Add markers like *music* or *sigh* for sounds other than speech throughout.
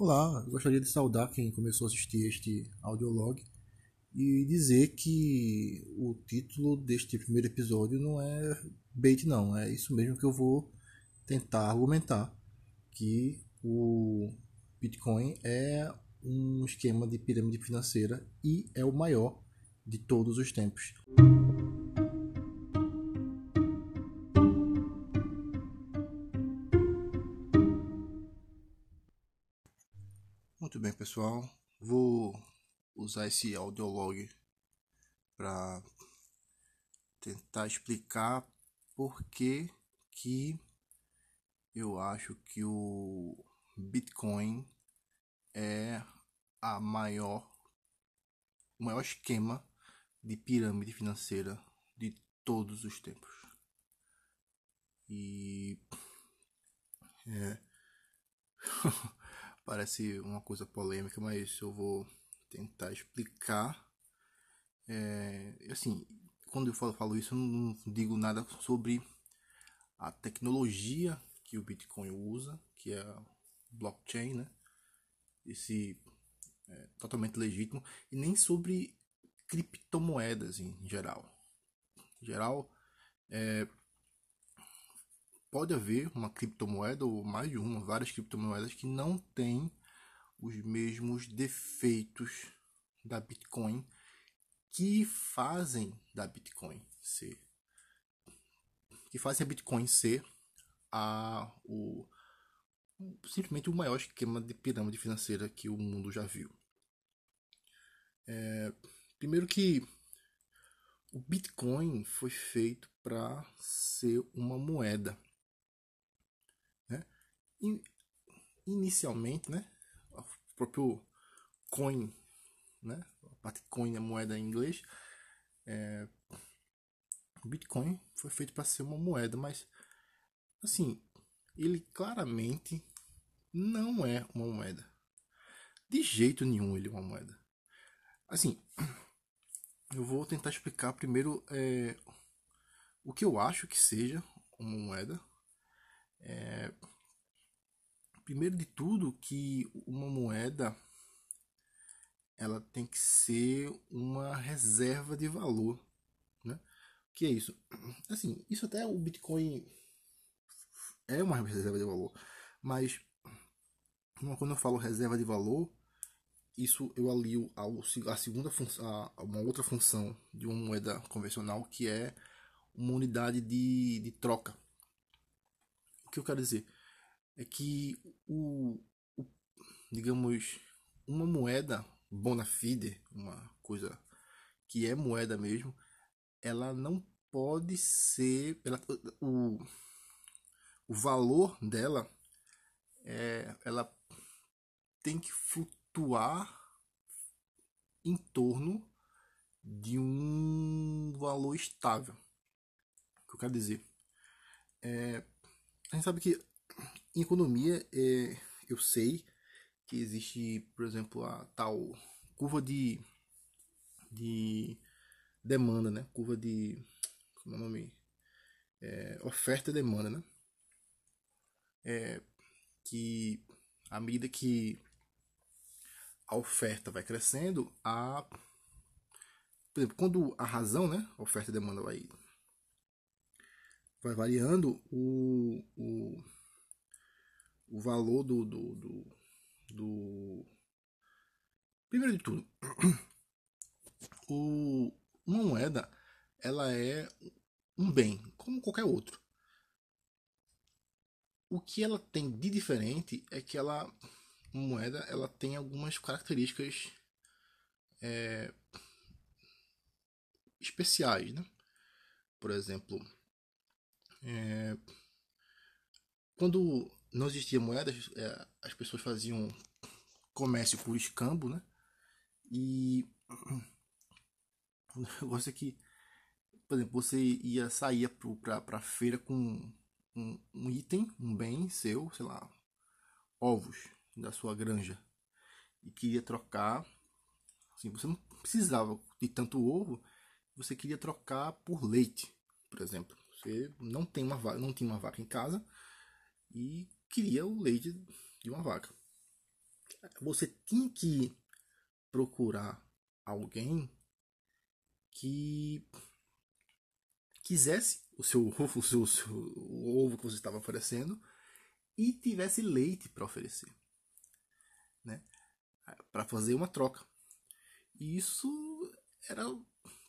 Olá, gostaria de saudar quem começou a assistir este audiolog e dizer que o título deste primeiro episódio não é bait não, é isso mesmo que eu vou tentar argumentar, que o Bitcoin é um esquema de pirâmide financeira e é o maior de todos os tempos. Pessoal. Vou usar esse audiolog para tentar explicar por que, que eu acho que o Bitcoin é a maior o maior esquema de pirâmide financeira de todos os tempos. E é, *laughs* parece uma coisa polêmica, mas eu vou tentar explicar. É, assim, quando eu falo, falo isso, eu não digo nada sobre a tecnologia que o Bitcoin usa, que é a blockchain, né? Esse é, totalmente legítimo, e nem sobre criptomoedas em geral. Em geral, é, pode haver uma criptomoeda ou mais de uma, várias criptomoedas que não têm os mesmos defeitos da Bitcoin que fazem da Bitcoin ser que fazem a Bitcoin ser a o simplesmente o maior esquema de pirâmide financeira que o mundo já viu. É, primeiro que o Bitcoin foi feito para ser uma moeda. Inicialmente, né, o próprio coin, né, a parte coin é moeda em inglês, é, Bitcoin foi feito para ser uma moeda, mas assim, ele claramente não é uma moeda. De jeito nenhum ele é uma moeda. Assim, eu vou tentar explicar primeiro é, o que eu acho que seja uma moeda. É, primeiro de tudo que uma moeda ela tem que ser uma reserva de valor, né? O que é isso? Assim, isso até o Bitcoin é uma reserva de valor, mas quando eu falo reserva de valor, isso eu alio ao, a segunda função, a uma outra função de uma moeda convencional que é uma unidade de, de troca. O que eu quero dizer é que o, o digamos uma moeda bona fide, uma coisa que é moeda mesmo, ela não pode ser ela, o, o valor dela é, ela tem que flutuar em torno de um valor estável. O que eu quero dizer? É, a gente sabe que em economia é, eu sei que existe, por exemplo, a tal curva de, de demanda, né? Curva de. Como é o nome? É, oferta e demanda, né? É, que à medida que a oferta vai crescendo, a por exemplo, quando a razão, né, oferta e demanda vai vai variando, o, o, o valor do, do, do, do primeiro de tudo, *clears throat* o, uma moeda ela é um bem como qualquer outro. O que ela tem de diferente é que ela moeda ela tem algumas características é, especiais, né? Por exemplo, é, quando não existia moedas, é, as pessoas faziam comércio por escambo, né? E *clears throat* o negócio é que, por exemplo, você ia sair para a feira com um, um item, um bem seu, sei lá, ovos da sua granja e queria trocar, assim, você não precisava de tanto ovo, você queria trocar por leite, por exemplo. Você não tem uma vaca, não tinha uma vaca em casa e queria o leite de uma vaca. você tinha que procurar alguém que quisesse o seu *laughs* ovo, o, seu, o, ovo que você estava oferecendo e tivesse leite para oferecer, né? Para fazer uma troca. E isso era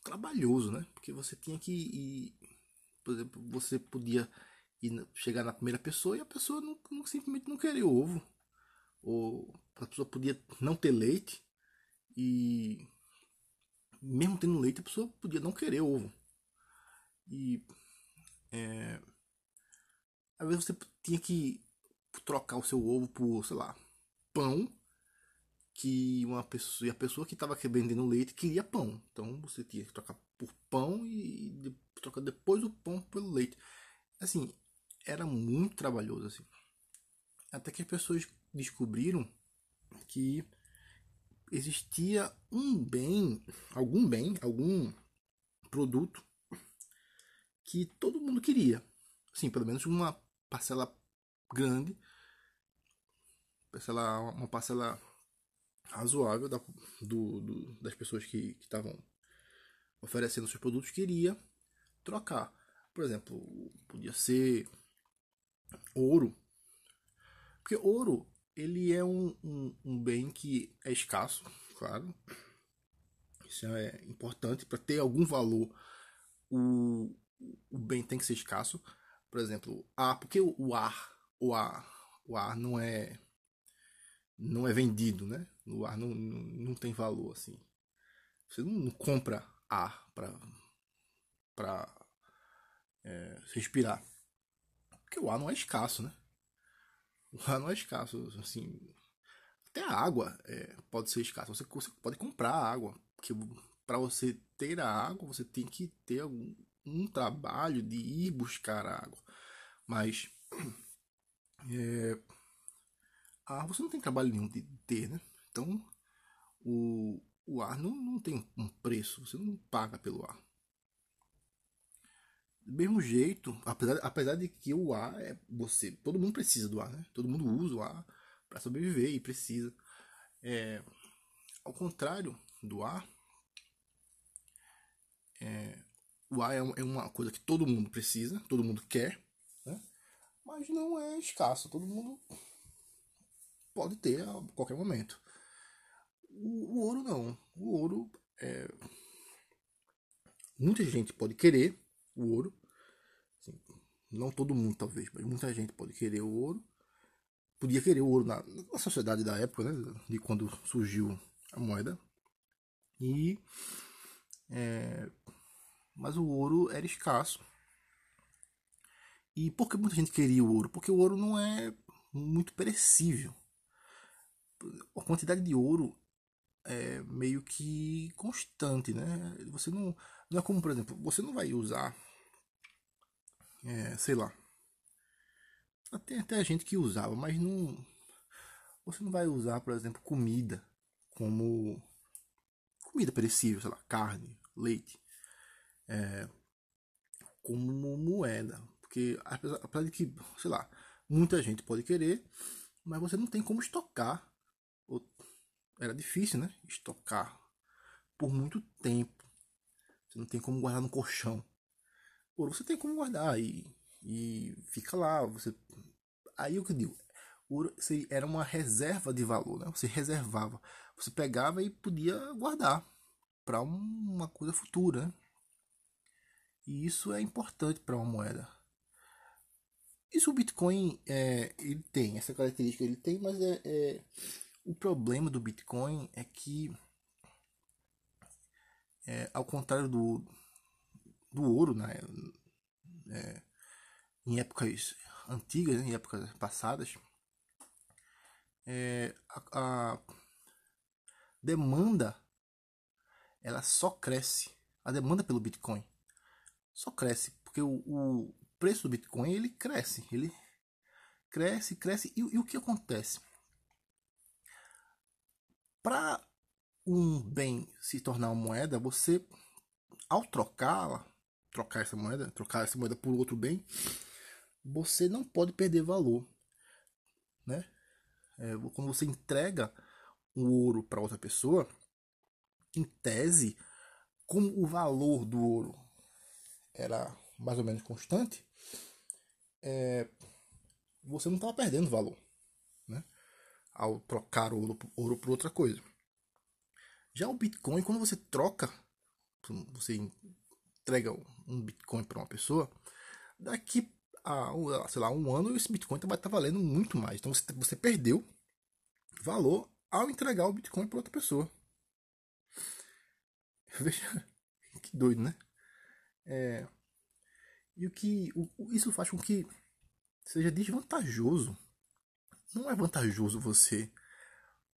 trabalhoso, né? Porque você tinha que ir, por exemplo, você podia ir, chegar na primeira pessoa e a pessoa não, não, simplesmente não queria ovo. Ou a pessoa podia não ter leite e mesmo tendo leite a pessoa podia não querer ovo. E é, às vezes você tinha que trocar o seu ovo por, sei lá, pão que uma pessoa, e a pessoa que estava vendendo leite queria pão. Então você tinha que trocar por pão e trocar depois o pão pelo leite. Assim, era muito trabalhoso assim. Até que as pessoas descobriram que existia um bem, algum bem, algum produto que todo mundo queria. Sim, pelo menos uma parcela grande, parcela, uma parcela razoável da, do, do, das pessoas que estavam oferecendo seus produtos queria trocar. Por exemplo, podia ser ouro. Porque ouro ele é um, um, um bem que é escasso, claro. Isso é importante para ter algum valor. O, o bem tem que ser escasso. Por exemplo, ar, porque o, ar, o ar, o ar não é não é vendido, né? O ar não, não, não tem valor assim. Você não, não compra ar para para é, respirar, porque o ar não é escasso, né? O ar não é escasso, assim. Até a água é, pode ser escassa. Você, você pode comprar água, porque para você ter a água você tem que ter algum, um trabalho de ir buscar a água. Mas *clears throat* é, ar você não tem trabalho nenhum de ter, né? Então o, o ar não, não tem um preço, você não paga pelo ar. Do mesmo jeito, apesar, apesar de que o ar é você, todo mundo precisa do ar, né? Todo mundo usa o ar para sobreviver e precisa. É, ao contrário do ar, é, o ar é, é uma coisa que todo mundo precisa, todo mundo quer, né? mas não é escasso, todo mundo pode ter a qualquer momento. O, o ouro não. O ouro é. Muita gente pode querer o ouro. Assim, não todo mundo, talvez, mas muita gente pode querer o ouro. Podia querer o ouro na, na sociedade da época, né? De quando surgiu a moeda. E. É, mas o ouro era escasso. E por que muita gente queria o ouro? Porque o ouro não é muito perecível. A quantidade de ouro é meio que constante, né? Você não, não é como, por exemplo, você não vai usar, é, sei lá, tem até gente que usava, mas não, você não vai usar, por exemplo, comida como comida perecível, sei lá, carne, leite, é, como moeda, porque apesar de que, sei lá, muita gente pode querer, mas você não tem como estocar era difícil, né? Estocar por muito tempo. Você não tem como guardar no colchão. Ouro você tem como guardar e, e fica lá. Você... Aí o que eu digo, ouro era uma reserva de valor, né? Você reservava. Você pegava e podia guardar para uma coisa futura. Né? E isso é importante para uma moeda. Isso o Bitcoin é, ele tem, essa característica ele tem, mas é, é o problema do Bitcoin é que, é, ao contrário do, do ouro, né, é, em épocas antigas, né, em épocas passadas, é, a, a, demanda ela só cresce. A demanda pelo Bitcoin só cresce porque o, o preço do Bitcoin ele cresce, ele cresce, cresce e, e o que acontece? Para um bem se tornar uma moeda, você, ao trocá-la, trocar essa moeda, trocar essa moeda por outro bem, você não pode perder valor, né? É, quando você entrega o ouro para outra pessoa, em tese, como o valor do ouro era mais ou menos constante, é, você não estava perdendo valor né? ao trocar ouro, ouro por outra coisa. Já o Bitcoin, quando você troca, você entrega um Bitcoin para uma pessoa, daqui a sei lá, um ano esse Bitcoin vai estar valendo muito mais. Então você, você perdeu valor ao entregar o Bitcoin para outra pessoa. *laughs* Veja que doido, né? É, e o que o, isso faz com que seja desvantajoso. Não é vantajoso você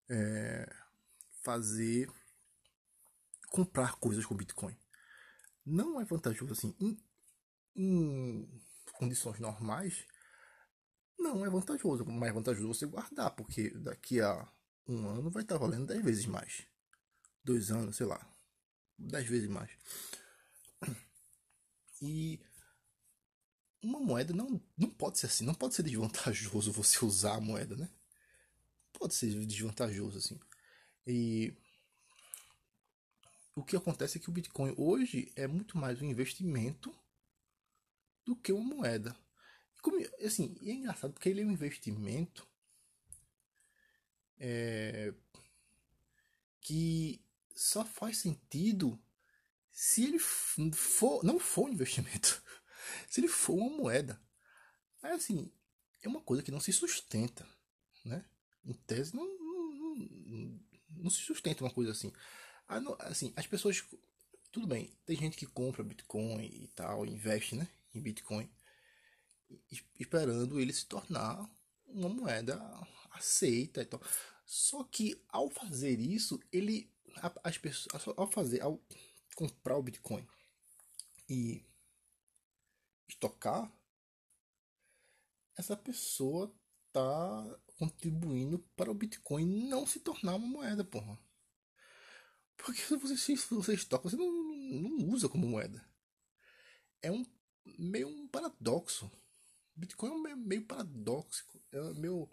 é, fazer comprar coisas com Bitcoin. Não é vantajoso assim. Em, em condições normais, não é vantajoso. Mas é vantajoso você guardar, porque daqui a um ano vai estar valendo 10 vezes mais. Dois anos, sei lá. 10 vezes mais. E uma moeda não, não pode ser assim, não pode ser desvantajoso *laughs* você usar a moeda, né? Pode ser desvantajoso assim. E o que acontece é que o Bitcoin hoje é muito mais um investimento do que uma moeda. Como, assim, é engraçado porque ele é um investimento é, que só faz sentido se ele for, não for um investimento, *laughs* se ele for uma moeda. Assim, é uma coisa que não se sustenta, né? Em tese, não, não, não, não se sustenta uma coisa assim. Assim, as pessoas, tudo bem, tem gente que compra Bitcoin e tal, investe, né, em Bitcoin, esperando ele se tornar uma moeda aceita e tal. Só que ao fazer isso, ele as pessoas ao fazer ao comprar o Bitcoin e estocar, essa pessoa tá contribuindo para o Bitcoin não se tornar uma moeda, porra. Porque você, se você estoca, você não, não usa como moeda. É um meio um paradoxo. Bitcoin é um meio, meio paradoxo. É meio.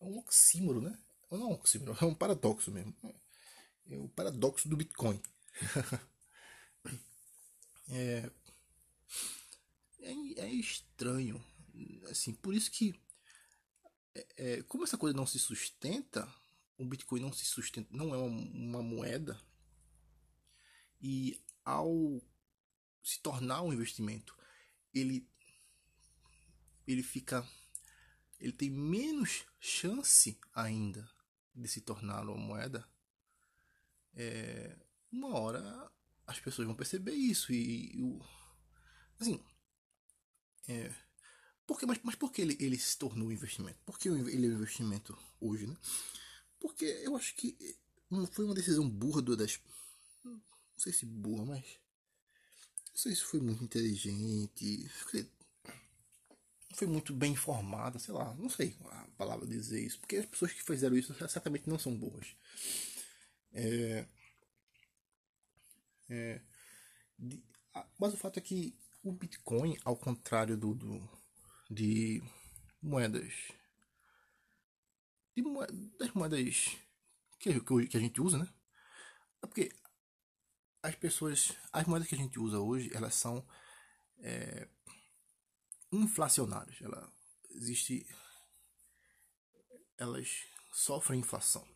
É um oxímoro, né? Não é um oxímoro, é um paradoxo mesmo. É o paradoxo do Bitcoin. *laughs* é, é, é, estranho. Assim, por isso que. É, é, como essa coisa não se sustenta, o Bitcoin não se sustenta, não é uma, uma moeda. E ao se tornar um investimento, ele ele fica ele tem menos chance ainda de se tornar uma moeda, é, uma hora as pessoas vão perceber isso e, e o, assim, é, porque, mas, mas por que ele, ele se tornou um investimento? Por que ele é um investimento hoje, né? Porque eu acho que foi uma decisão burra do das. Não sei se burra, mas. Não sei se foi muito inteligente foi muito bem informada, sei lá, não sei a palavra dizer isso, porque as pessoas que fizeram isso certamente não são boas. É, é, mas o fato é que o Bitcoin, ao contrário do, do de moedas, de moedas, das moedas que, que a gente usa, né? É porque as pessoas, as moedas que a gente usa hoje, elas são é, inflacionárias. Ela existe elas sofrem inflação.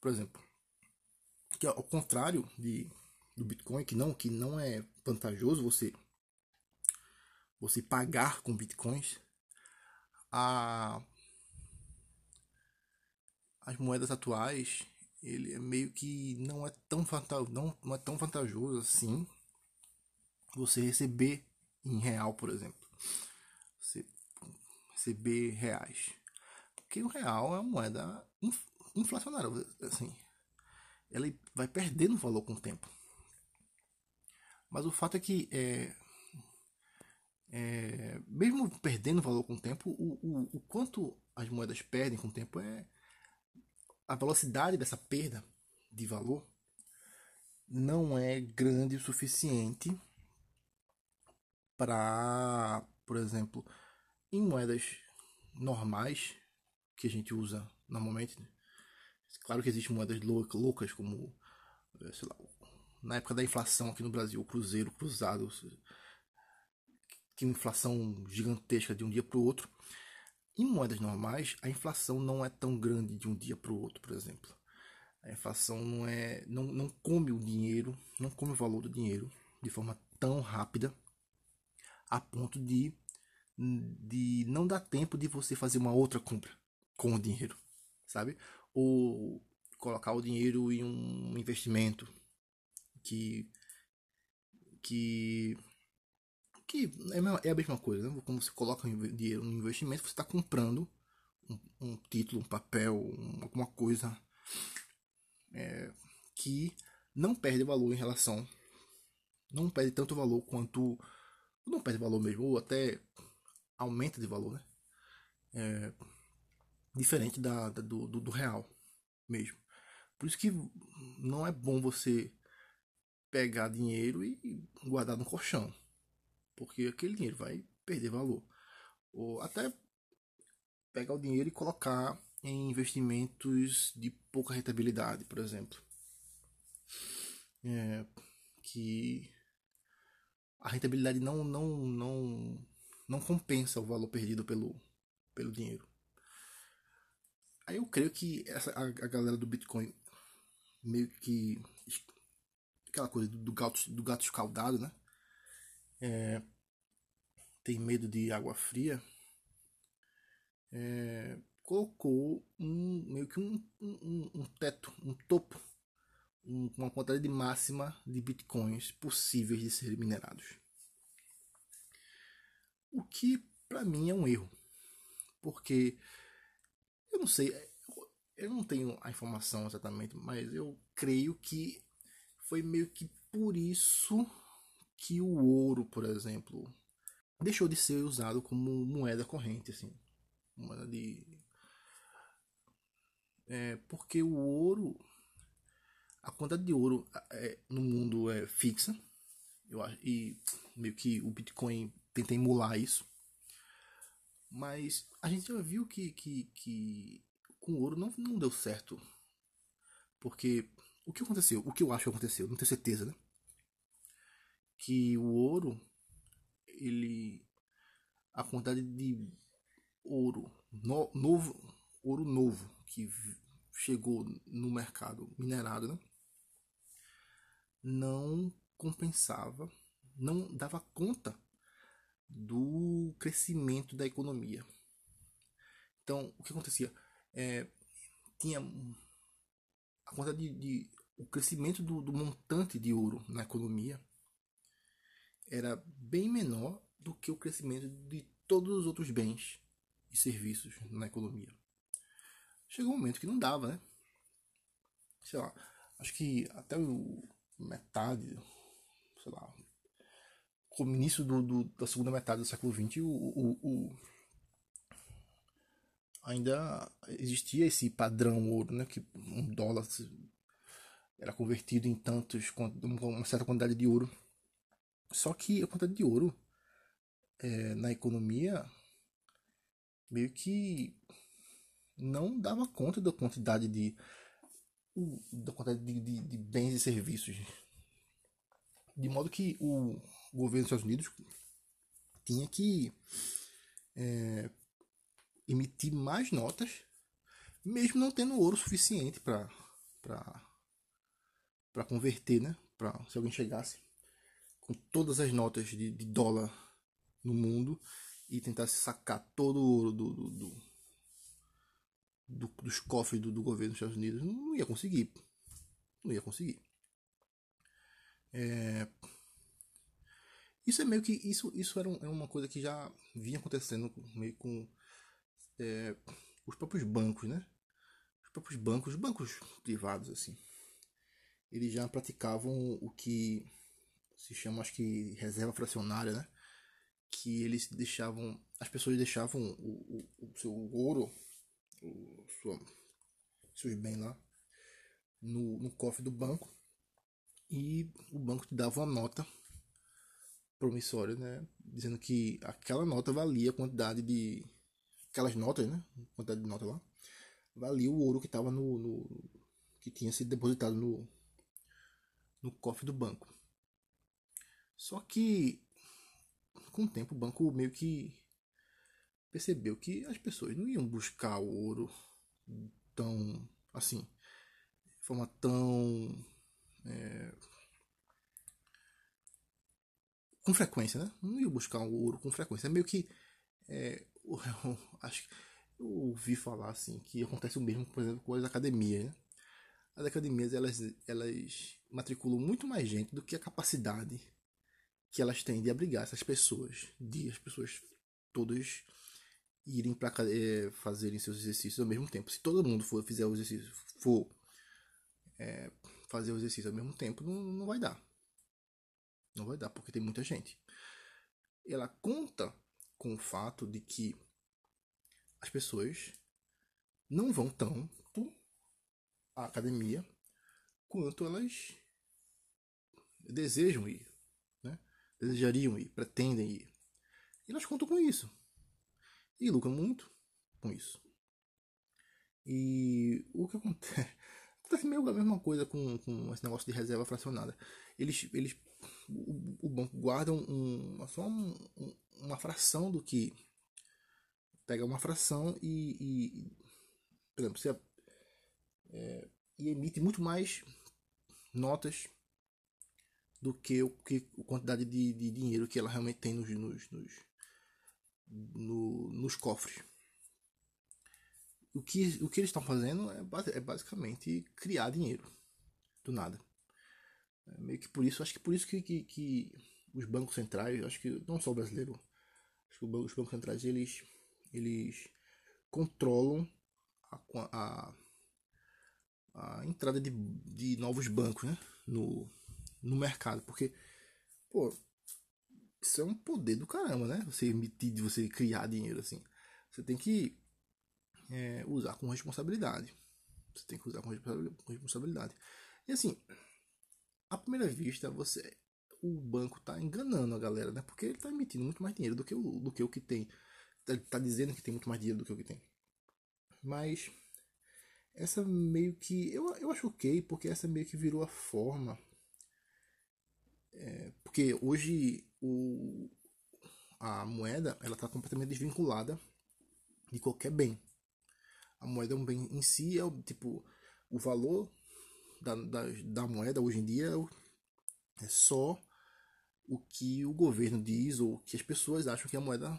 Por exemplo, que ao contrário de do Bitcoin, que não que não é vantajoso você você pagar com bitcoins, a as moedas atuais ele é meio que não é tão não, não é tão vantajoso assim você receber em real, por exemplo receber reais. Porque o real é uma moeda inflacionária, assim. Ela vai perdendo valor com o tempo. Mas o fato é que, é, é, mesmo perdendo valor com o tempo, o, o, o quanto as moedas perdem com o tempo é a velocidade dessa perda de valor não é grande o suficiente para, por exemplo, em moedas normais que a gente usa normalmente. Claro que existem moedas loucas, como, eh, sei lá, na época da inflação aqui no Brasil, o Cruzeiro Cruzado, que uma inflação gigantesca de um dia para o outro. Em moedas normais, a inflação não é tão grande de um dia para o outro, por exemplo. A inflação não é, não, não come o dinheiro, não come o valor do dinheiro de forma tão rápida a ponto de, de não dar tempo de você fazer uma outra compra com o dinheiro, sabe? Ou colocar o dinheiro em um investimento que que que é, é a mesma coisa, né? Quando você coloca dinheiro no investimento, você está comprando um, um, título, um papel, um, alguma coisa é, que não perde valor em relação, não perde tanto valor quanto, não perde valor mesmo, ou até aumenta de valor, né? É, diferente da, da do, do, do real mesmo. Por isso que não é bom você pegar dinheiro e guardar no colchão porque aquele dinheiro vai perder valor. Ou até pegar o dinheiro e colocar em investimentos de pouca rentabilidade, por exemplo. É, que a rentabilidade não, não, não, não compensa o valor perdido pelo, pelo dinheiro. Aí eu creio que essa, a, a galera do Bitcoin meio que aquela coisa do, do gato, do gato escaldado, né? É, tem medo de água fria, é, colocou um, meio que um, um, um teto, um topo, um, uma quantidade máxima de bitcoins possíveis de serem minerados. O que para mim é um erro, porque eu não sei, eu não tenho a informação exatamente, mas eu creio que foi meio que por isso que o ouro, por exemplo, deixou de ser usado como moeda corrente, assim, moeda de é, porque o ouro, a quantidade de ouro é, no mundo é fixa, eu acho, e meio que o Bitcoin tenta emular isso, mas a gente já viu que, que, que com ouro não, não deu certo, porque o que aconteceu, o que eu acho que aconteceu, não tenho certeza, né? Que o ouro, ele a quantidade de ouro no, novo, ouro novo que chegou no mercado minerado, né? não compensava, não dava conta do crescimento da economia. Então, o que acontecia? É, tinha a quantidade de, de o crescimento do, do montante de ouro na economia era bem menor do que o crescimento de todos os outros bens e serviços na economia. Chegou um momento que não dava, né? Sei lá, acho que até o metade, sei lá, o início do, do, da segunda metade do século XX, o, o, o, ainda existia esse padrão ouro, né? Que um dólar era convertido em tantos, uma certa quantidade de ouro só que a quantidade de ouro é, na economia meio que não dava conta da quantidade de da quantidade de, de, de bens e serviços. De modo que o governo dos Estados Unidos tinha que é, emitir mais notas mesmo não tendo ouro suficiente para para converter né? Para se alguém chegasse com todas as notas de, de dólar no mundo e tentasse sacar todo o ouro do, do, do, do dos cofres do, do, governo dos Estados Unidos, não ia conseguir. Não ia conseguir. É... Isso é meio que. Isso, isso era, um, era uma coisa que já vinha acontecendo meio com é, os próprios bancos, né? Os próprios bancos, os bancos privados, assim. Eles já praticavam o que se chama acho que reserva fracionária, né? Que eles deixavam, as pessoas deixavam o, o, o seu ouro, o sua, seus bens lá, no, no cofre do banco e o banco te dava uma nota promissória, né? Dizendo que aquela nota valia a quantidade de. aquelas notas, né? Quantidade de nota lá. valia o ouro que estava no, no, que tinha sido depositado no, no cofre do banco. Só que com o tempo o banco meio que percebeu que as pessoas não iam buscar o ouro tão assim, de forma tão é, com frequência, né? Não iam buscar o ouro com frequência. É meio que é, *laughs* eu, acho que eu ouvi falar assim que acontece o mesmo, por exemplo, com as academias. Né? As academias elas, elas matriculam muito mais gente do que a capacidade que elas têm de abrigar essas pessoas, de as pessoas todas irem para é, fazerem seus exercícios ao mesmo tempo. Se todo mundo for fizer o exercício, for é, fazer o exercício ao mesmo tempo, não, não vai dar. Não vai dar porque tem muita gente. Ela conta com o fato de que as pessoas não vão tanto à academia quanto elas desejam ir? Desejariam ir, pretendem ir. E elas contam com isso. E lucram muito com isso. E o que acontece? *laughs* Acontece meio a mesma coisa com, com esse negócio de reserva fracionada. Eles, eles o, o banco guarda um, só um, uma fração do que pega uma fração e, e por exemplo, você é, e emite muito mais notas do que o que a quantidade de, de dinheiro que ela realmente tem nos, nos, nos, no, nos cofres. O que, o que eles estão fazendo é, é basicamente criar dinheiro do nada. É meio que por isso, acho que por isso que, que, que os bancos centrais, acho que não só o brasileiro, acho que os bancos centrais eles, eles controlam a, a, a entrada de, de novos bancos né, no, no mercado, porque pô, isso é um poder do caramba, né? Você emitir, você criar dinheiro assim. Você tem que é, usar com responsabilidade. Você tem que usar com responsabilidade. E assim, à primeira vista, você o banco está enganando a galera, né? Porque ele está emitindo muito mais dinheiro do que o, do que o que tem. Ele está dizendo que tem muito mais dinheiro do que o que tem. Mas essa meio que. Eu, eu acho ok, porque essa meio que virou a forma. É, porque hoje o, a moeda ela está completamente desvinculada de qualquer bem. A moeda é um bem em si, é o tipo o valor da, da, da moeda hoje em dia é só o que o governo diz ou que as pessoas acham que a moeda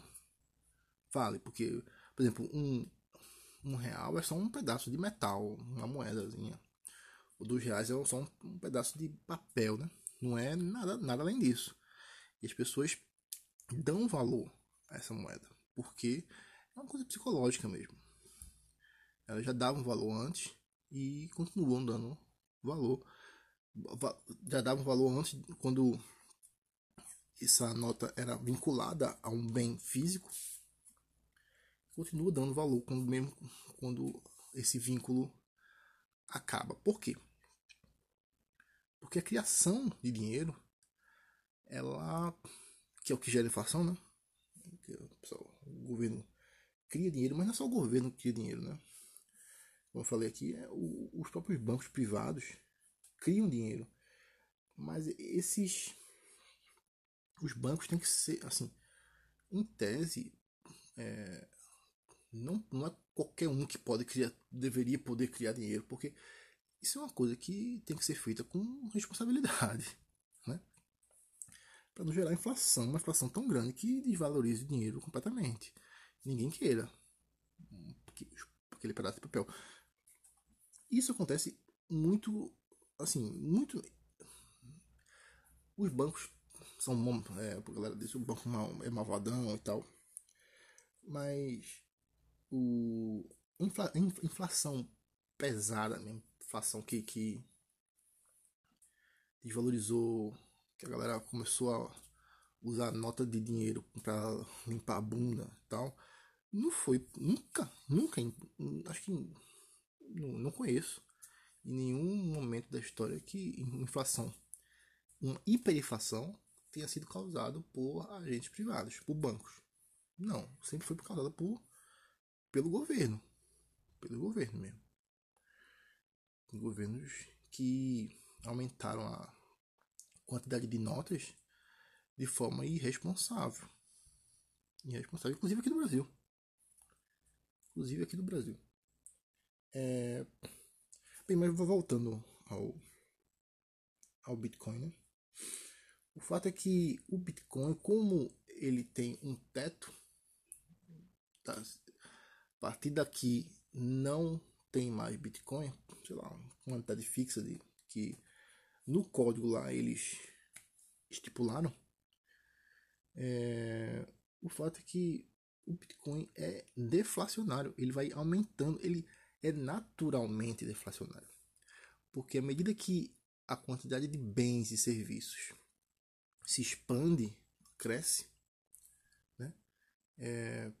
vale. Porque, por exemplo, um, um real é só um pedaço de metal, uma moedazinha. O dois reais é só um, um pedaço de papel, né? Não é nada, nada além disso. E as pessoas dão valor a essa moeda, porque é uma coisa psicológica mesmo. Elas já davam valor antes e continuam dando valor. Já davam valor antes quando essa nota era vinculada a um bem físico. Continua dando valor quando mesmo quando esse vínculo acaba. Por quê? Porque a criação de dinheiro, ela que é o que gera inflação, né? O governo cria dinheiro, mas não é só o governo que cria dinheiro, né? Como eu falei aqui, é o, os próprios bancos privados criam dinheiro. Mas esses. Os bancos têm que ser, assim, em tese, é, não, não é qualquer um que pode criar, deveria poder criar dinheiro, porque isso é uma coisa que tem que ser feita com responsabilidade, *laughs* né? Para não gerar inflação, uma inflação tão grande que desvalorize o dinheiro completamente. Ninguém queira aquele pedaço de papel. Isso acontece muito, assim, muito. Os bancos são, é, a galera diz o banco é malvadão e tal, mas o infla, inflação pesada mesmo, inflação que, que desvalorizou, que a galera começou a usar nota de dinheiro para limpar a bunda e tal, não foi nunca, nunca, acho que não, não conheço em nenhum momento da história que inflação, uma hiperinflação tenha sido causado por agentes privados, por bancos. Não, sempre foi causada por pelo governo, pelo governo mesmo. Governos que aumentaram a quantidade de notas de forma irresponsável. Irresponsável, inclusive aqui no Brasil. Inclusive aqui no Brasil. É... Bem, mas voltando ao, ao Bitcoin, né? O fato é que o Bitcoin, como ele tem um teto, tá, a partir daqui não tem mais Bitcoin, sei lá, uma quantidade fixa de que no código lá eles estipularam. É, o fato é que o Bitcoin é deflacionário, ele vai aumentando, ele é naturalmente deflacionário. Porque à medida que a quantidade de bens e serviços se expande, cresce, né? É,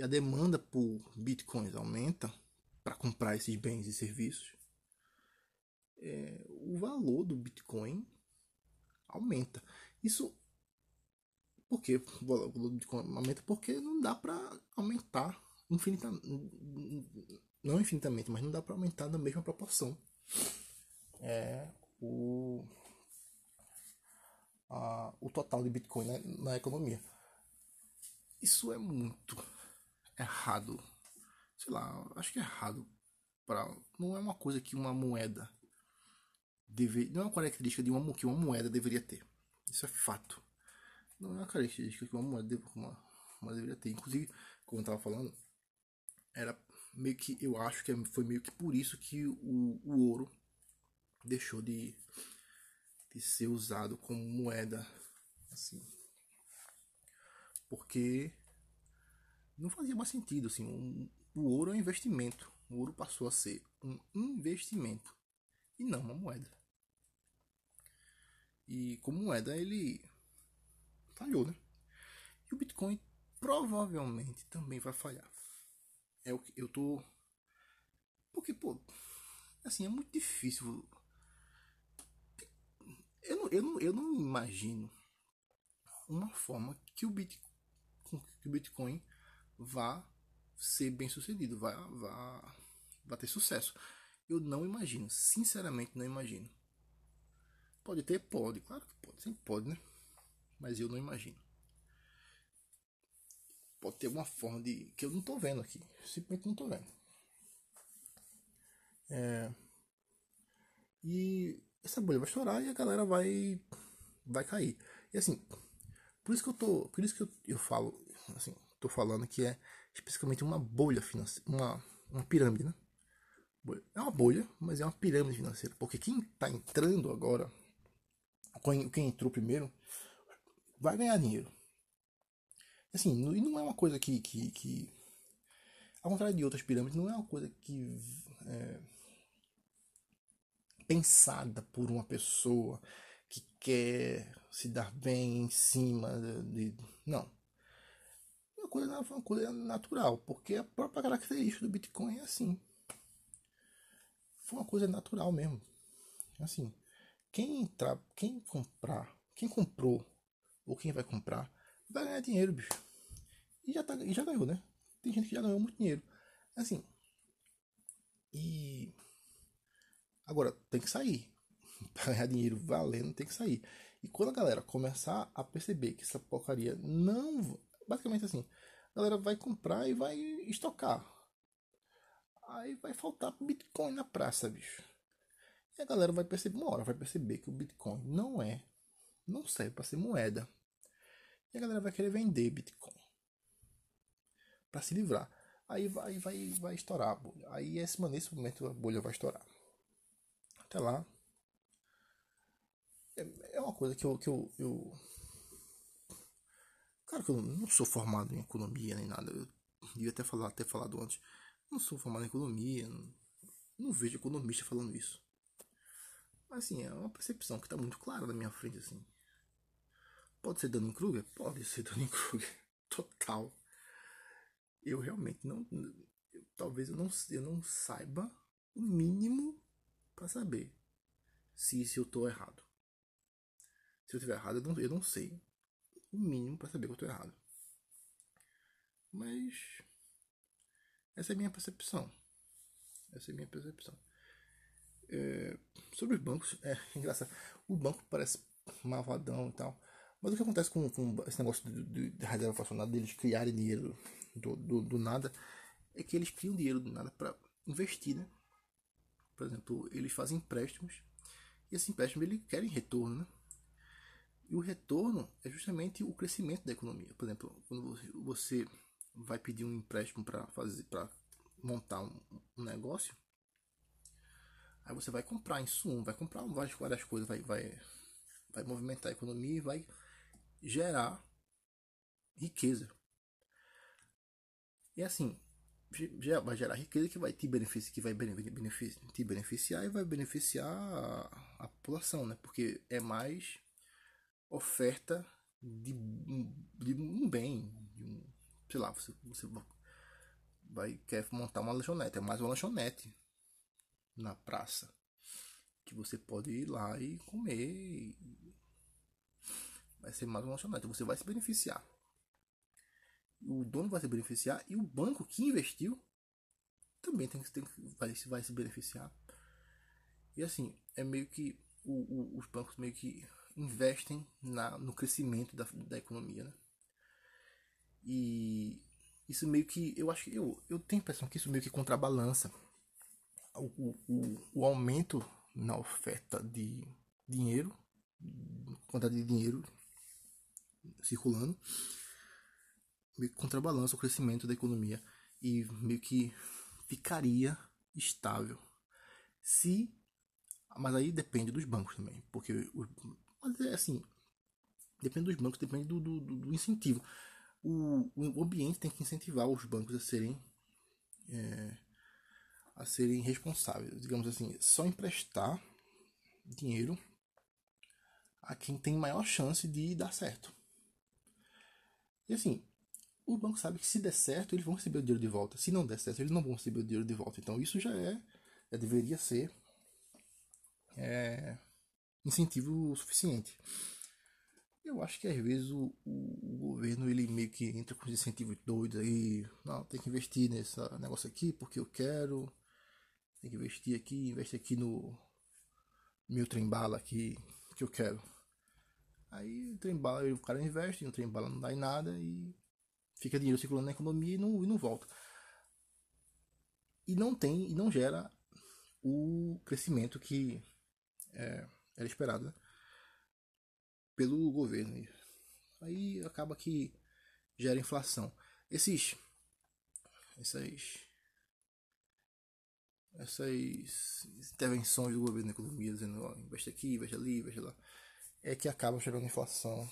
e a demanda por bitcoins aumenta para comprar esses bens e serviços, é, o valor do bitcoin aumenta. Isso porque o valor do bitcoin aumenta porque não dá para aumentar infinitamente, não infinitamente, mas não dá para aumentar na mesma proporção. É o a, o total de Bitcoin né, na economia. Isso é muito errado. Sei lá, acho que é errado. Pra, não é uma coisa que uma moeda deve, não é uma característica de uma que uma moeda deveria ter. Isso é fato. Não é uma característica que uma moeda, uma, uma deveria ter. Inclusive, como eu estava falando, era meio que eu acho que foi meio que por isso que o, o ouro deixou de de ser usado como moeda assim porque não fazia mais sentido assim um, o ouro é um investimento. O ouro passou a ser um investimento e não uma moeda. E como moeda ele falhou né? E o bitcoin provavelmente também vai falhar. É o que eu tô porque pô assim é muito difícil. Eu não, eu não, eu não imagino uma forma que o Bitcoin, que o Bitcoin vá ser bem sucedido, vá, vá, vá ter sucesso. Eu não imagino, sinceramente não imagino. Pode ter? Pode, claro que pode, sempre pode, né? Mas eu não imagino. Pode ter alguma forma de. que eu não tô vendo aqui. Simplesmente não tô vendo. É. E essa bolha vai estourar e a galera vai vai cair. E assim, por isso que eu tô, por isso que eu, eu falo, assim, tô falando que é especificamente uma bolha financeira, uma uma pirâmide, né? É uma bolha, mas é uma pirâmide financeira, porque quem está entrando agora, quem entrou primeiro, vai ganhar dinheiro. Assim, e não é uma coisa que, que, que ao contrário de outras pirâmides, não é uma coisa que é, pensada por uma pessoa que quer se dar bem em cima de. Não. Coisa, uma coisa natural, porque a própria característica do Bitcoin é assim. Foi uma coisa natural mesmo. Assim, quem entrar, quem comprar, quem comprou ou quem vai comprar, vai ganhar dinheiro, bicho. E já, tá, e já ganhou, né? Tem gente que já ganhou muito dinheiro. Assim. E Agora, tem que sair. *laughs* Para ganhar dinheiro valendo, tem que sair. E quando a galera começar a perceber que essa porcaria não. Basicamente assim, a galera vai comprar e vai estocar. Aí vai faltar Bitcoin na praça, bicho. E a galera vai perceber, uma hora vai perceber que o Bitcoin não é, não serve para ser moeda. E a galera vai querer vender Bitcoin para se livrar. Aí vai, vai, vai estourar a bolha. Aí esse, nesse momento a bolha vai estourar até lá. É, é uma coisa que eu, que eu, eu. Cara, que eu não sou formado em economia nem nada. Eu devia até falar, ter falado antes. Não sou formado em economia. Não, não vejo economista falando isso. Mas assim, é uma percepção que está muito clara na minha frente, assim. Pode ser Dunning Kruger? Pode ser Dunning Kruger. *laughs* Total. Eu realmente não. Eu, talvez eu não, eu não saiba o mínimo para saber se, se eu tô errado. Se eu estiver errado, eu não, eu não sei o mínimo para saber que eu tô errado. Mas Essa é a minha percepção. Essa é a minha percepção. É, sobre os bancos, *laughs* é engraçado. O banco parece malvadão e tal. Mas o que acontece com, com esse negócio de, de, reserva fracionada, deles criarem dinheiro do, do, do, nada, é que eles criam dinheiro do nada para investir, né? Por exemplo, eles fazem empréstimos e esse empréstimo eles querem retorno, né? E o retorno é justamente o crescimento da economia. Por exemplo, quando você vai pedir um empréstimo para fazer para montar um, negócio, aí você vai comprar insumo, vai comprar várias, coisas, vai, vai, vai movimentar a economia e vai gerar riqueza. E assim, vai gerar riqueza que vai te beneficiar, que vai beneficiar, te beneficiar e vai beneficiar a, a população, né? Porque é mais oferta de, de um bem, de um, sei lá, você, você vai quer montar uma lanchonete, é mais uma lanchonete na praça que você pode ir lá e comer. Vai ser mais uma lanchonete, você vai se beneficiar o dono vai se beneficiar e o banco que investiu também tem, tem, vai, vai se beneficiar. E assim, é meio que o, o, os bancos meio que investem na, no crescimento da, da economia. Né? E isso meio que. Eu acho que eu, eu tenho a impressão que isso meio que contrabalança o, o, o aumento na oferta de dinheiro, quantidade de dinheiro circulando meio que contrabalança o crescimento da economia e meio que ficaria estável. Se mas aí depende dos bancos também, porque mas é assim, depende dos bancos, depende do, do, do incentivo. O, o ambiente tem que incentivar os bancos a serem é, a serem responsáveis, digamos assim, só emprestar dinheiro a quem tem maior chance de dar certo. E assim, o banco sabe que se der certo, eles vão receber o dinheiro de volta. Se não der certo, eles não vão receber o dinheiro de volta. Então isso já é, já deveria ser é, incentivo suficiente. Eu acho que às vezes o, o, governo ele meio que entra com os incentivos doidos aí. Não, tem que investir nesse negócio aqui porque eu quero. Tem que investir aqui, investe aqui no meu trem bala aqui que eu quero. Aí o trem bala, o cara investe, o trem bala não dá em nada e fica dinheiro circulando na economia e não, e não volta. E não tem, e não gera o crescimento que é, era esperado né? pelo governo. Aí acaba que gera inflação. Esses, essas, essas intervenções do governo na economia, dizendo ó, investe aqui, investe ali, investe lá, é que acaba gerando inflação.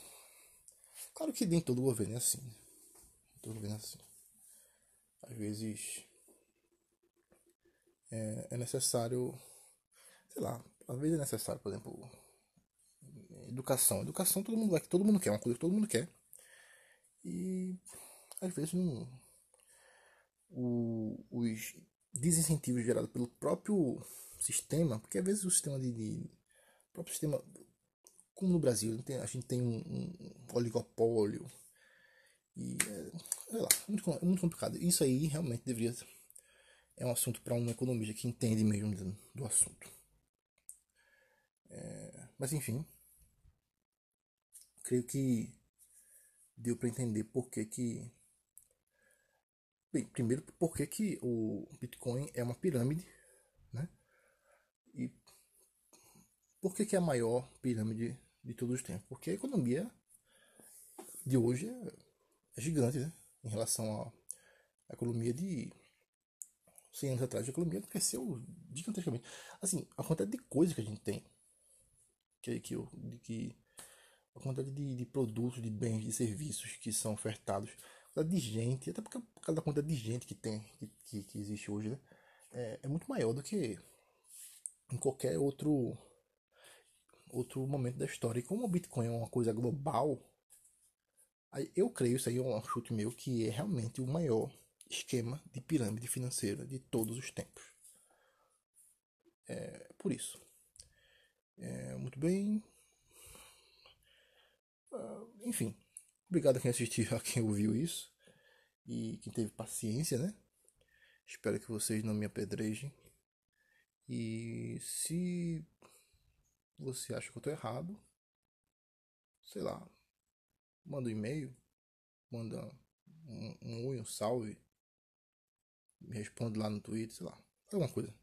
Claro que nem todo governo é assim. Tô vendo assim. Às vezes é, é necessário, sei lá, às vezes é necessário, por exemplo, educação. Educação todo mundo, todo mundo quer, uma coisa que todo mundo quer. E às vezes não, o, os desincentivos gerados pelo próprio sistema, porque às vezes o sistema de, de próprio sistema, como no Brasil, a gente tem um, um oligopólio e é, sei lá, muito, é muito complicado. Isso aí realmente deveria. É um assunto para um economista que entende mesmo do assunto. É, mas enfim. Creio que deu para entender por que que. Bem, primeiro, por que, o Bitcoin é uma pirâmide, né? E por que, que é a maior pirâmide de todos os tempos? Porque a economia de hoje é é gigante, né? Em relação à economia de 100 anos atrás. A economia cresceu gigantescamente. Assim, a quantidade de coisas que a gente tem, que, que, que a quantidade de, de, produtos, de bens, de serviços que são ofertados, de gente, até por causa da quantidade de gente que tem, que, que, que existe hoje, né? É, é muito maior do que em qualquer outro outro momento da história. E como o Bitcoin é uma coisa global, eu creio, isso aí é um chute meu, que é realmente o maior esquema de pirâmide financeira de todos os tempos. É, por isso. É, muito bem. Uh, enfim, obrigado a quem assistiu, *laughs* a quem ouviu isso e quem teve paciência, né? Espero que vocês não me apedrejem. E se você acha que eu tô errado, sei lá, manda um e-mail, manda um, um oi, um salve, me responde lá no Twitter, sei lá, alguma coisa.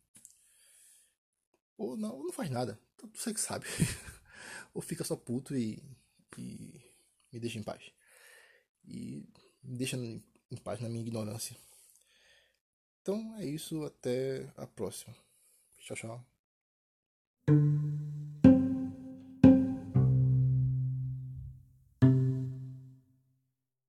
Ou não, não faz nada, você que sabe. *laughs* Ou fica só puto e, e me deixa em paz. E me deixa em paz na minha ignorância. Então é isso, até a próxima. Tchau, tchau.